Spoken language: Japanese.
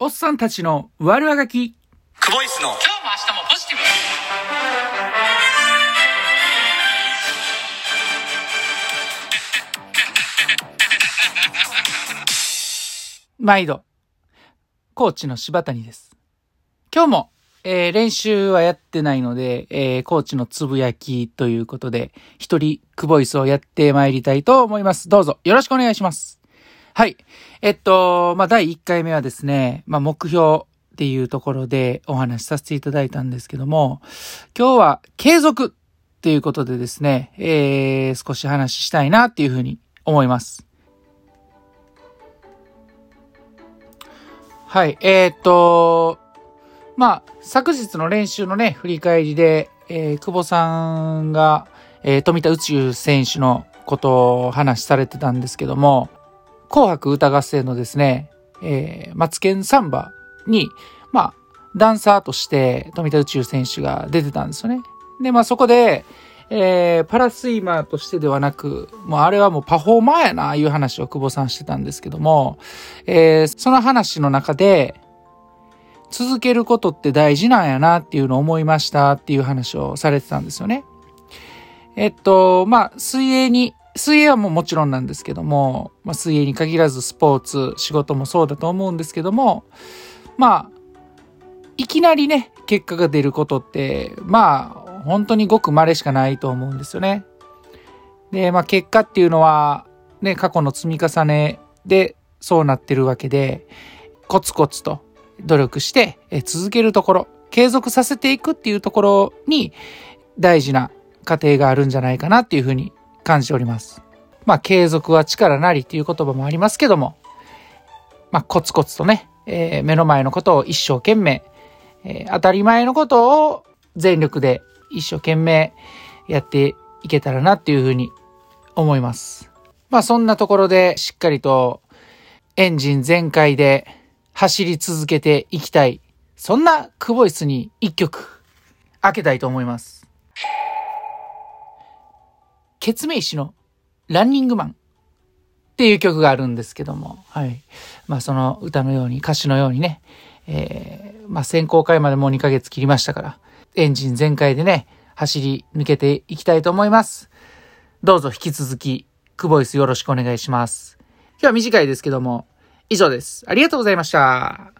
おっさんたちの悪あがき。クボイスの今日も明日もポジティブ毎度。コーチの柴谷です。今日も、えー練習はやってないので、えーコーチのつぶやきということで、一人、クボイスをやってまいりたいと思います。どうぞ、よろしくお願いします。はい。えっと、まあ、第1回目はですね、まあ、目標っていうところでお話しさせていただいたんですけども、今日は継続っていうことでですね、えー、少し話したいなっていうふうに思います。はい、えー、っと、まあ、昨日の練習のね、振り返りで、えー久保さんが、えー富田宇宙選手のことを話されてたんですけども、紅白歌合戦のですね、えー、マツケンサンバに、まあ、ダンサーとして富田宇宙選手が出てたんですよね。で、まあそこで、えー、パラスイマーとしてではなく、もうあれはもうパフォーマーやな、いう話を久保さんしてたんですけども、えーその話の中で、続けることって大事なんやなっていうのを思いましたっていう話をされてたんですよね。えっと、まあ、水泳に、水泳はももちろんなんですけども、まあ、水泳に限らずスポーツ、仕事もそうだと思うんですけども、まあ、いきなりね、結果が出ることって、まあ、本当にごく稀しかないと思うんですよね。で、まあ、結果っていうのは、ね、過去の積み重ねでそうなってるわけで、コツコツと努力して続けるところ、継続させていくっていうところに大事な過程があるんじゃないかなっていうふうに感じております。まあ、継続は力なりっていう言葉もありますけども、まあ、コツコツとね、えー目の前のことを一生懸命、えー当たり前のことを全力で一生懸命やっていけたらなっていうふうに思います。まあ、そんなところでしっかりとエンジン全開で走り続けていきたい。そんなクボイスに一曲開けたいと思います。ケツメイシのランニングマンっていう曲があるんですけども、はい。まあその歌のように、歌詞のようにね、えー、まあ選考会までもう2ヶ月切りましたから、エンジン全開でね、走り抜けていきたいと思います。どうぞ引き続き、クボイスよろしくお願いします。今日は短いですけども、以上です。ありがとうございました。